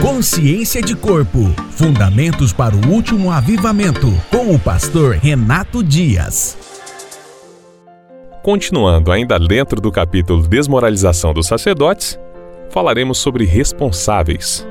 Consciência de Corpo Fundamentos para o Último Avivamento, com o pastor Renato Dias. Continuando ainda dentro do capítulo Desmoralização dos Sacerdotes, falaremos sobre responsáveis.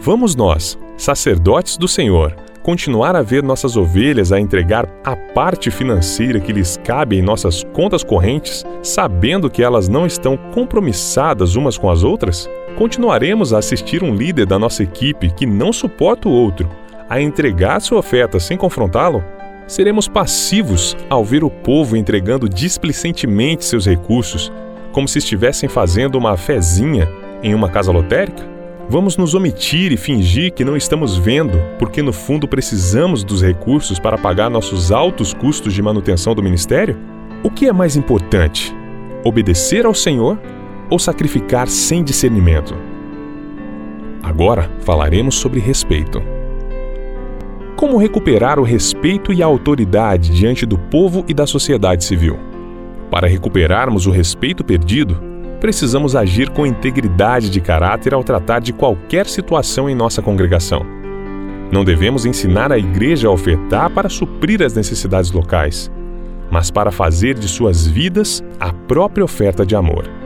Vamos nós, sacerdotes do Senhor, continuar a ver nossas ovelhas a entregar a parte financeira que lhes cabe em nossas contas correntes, sabendo que elas não estão compromissadas umas com as outras? Continuaremos a assistir um líder da nossa equipe que não suporta o outro a entregar sua oferta sem confrontá-lo? Seremos passivos ao ver o povo entregando displicentemente seus recursos, como se estivessem fazendo uma fezinha em uma casa lotérica? Vamos nos omitir e fingir que não estamos vendo, porque no fundo precisamos dos recursos para pagar nossos altos custos de manutenção do ministério? O que é mais importante? Obedecer ao Senhor ou sacrificar sem discernimento? Agora falaremos sobre respeito. Como recuperar o respeito e a autoridade diante do povo e da sociedade civil? Para recuperarmos o respeito perdido, precisamos agir com integridade de caráter ao tratar de qualquer situação em nossa congregação. Não devemos ensinar a igreja a ofertar para suprir as necessidades locais, mas para fazer de suas vidas a própria oferta de amor.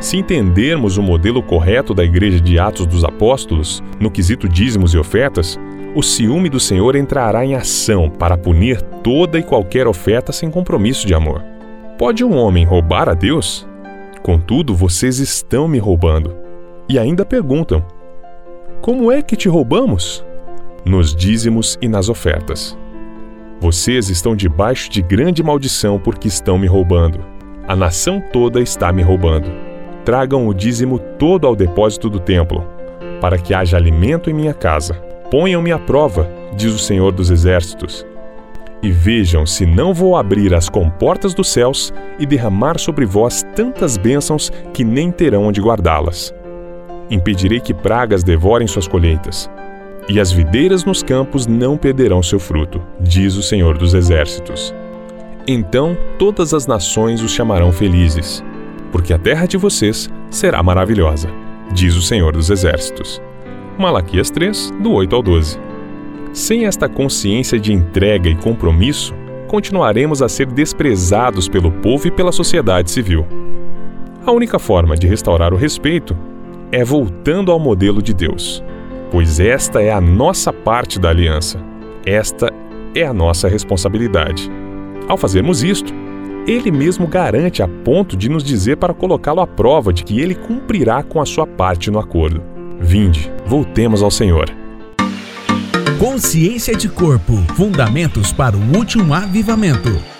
Se entendermos o modelo correto da Igreja de Atos dos Apóstolos, no quesito dízimos e ofertas, o ciúme do Senhor entrará em ação para punir toda e qualquer oferta sem compromisso de amor. Pode um homem roubar a Deus? Contudo, vocês estão me roubando. E ainda perguntam: Como é que te roubamos? Nos dízimos e nas ofertas. Vocês estão debaixo de grande maldição porque estão me roubando. A nação toda está me roubando. Tragam o dízimo todo ao depósito do templo, para que haja alimento em minha casa. Ponham-me à prova, diz o Senhor dos Exércitos, e vejam se não vou abrir as comportas dos céus e derramar sobre vós tantas bênçãos que nem terão onde guardá-las. Impedirei que pragas devorem suas colheitas, e as videiras nos campos não perderão seu fruto, diz o Senhor dos Exércitos. Então todas as nações os chamarão felizes, porque a terra de vocês será maravilhosa, diz o Senhor dos Exércitos. Malaquias 3, do 8 ao 12. Sem esta consciência de entrega e compromisso, continuaremos a ser desprezados pelo povo e pela sociedade civil. A única forma de restaurar o respeito é voltando ao modelo de Deus, pois esta é a nossa parte da aliança, esta é a nossa responsabilidade. Ao fazermos isto, ele mesmo garante a ponto de nos dizer para colocá-lo à prova de que ele cumprirá com a sua parte no acordo. Vinde, voltemos ao Senhor. Consciência de Corpo Fundamentos para o Último Avivamento.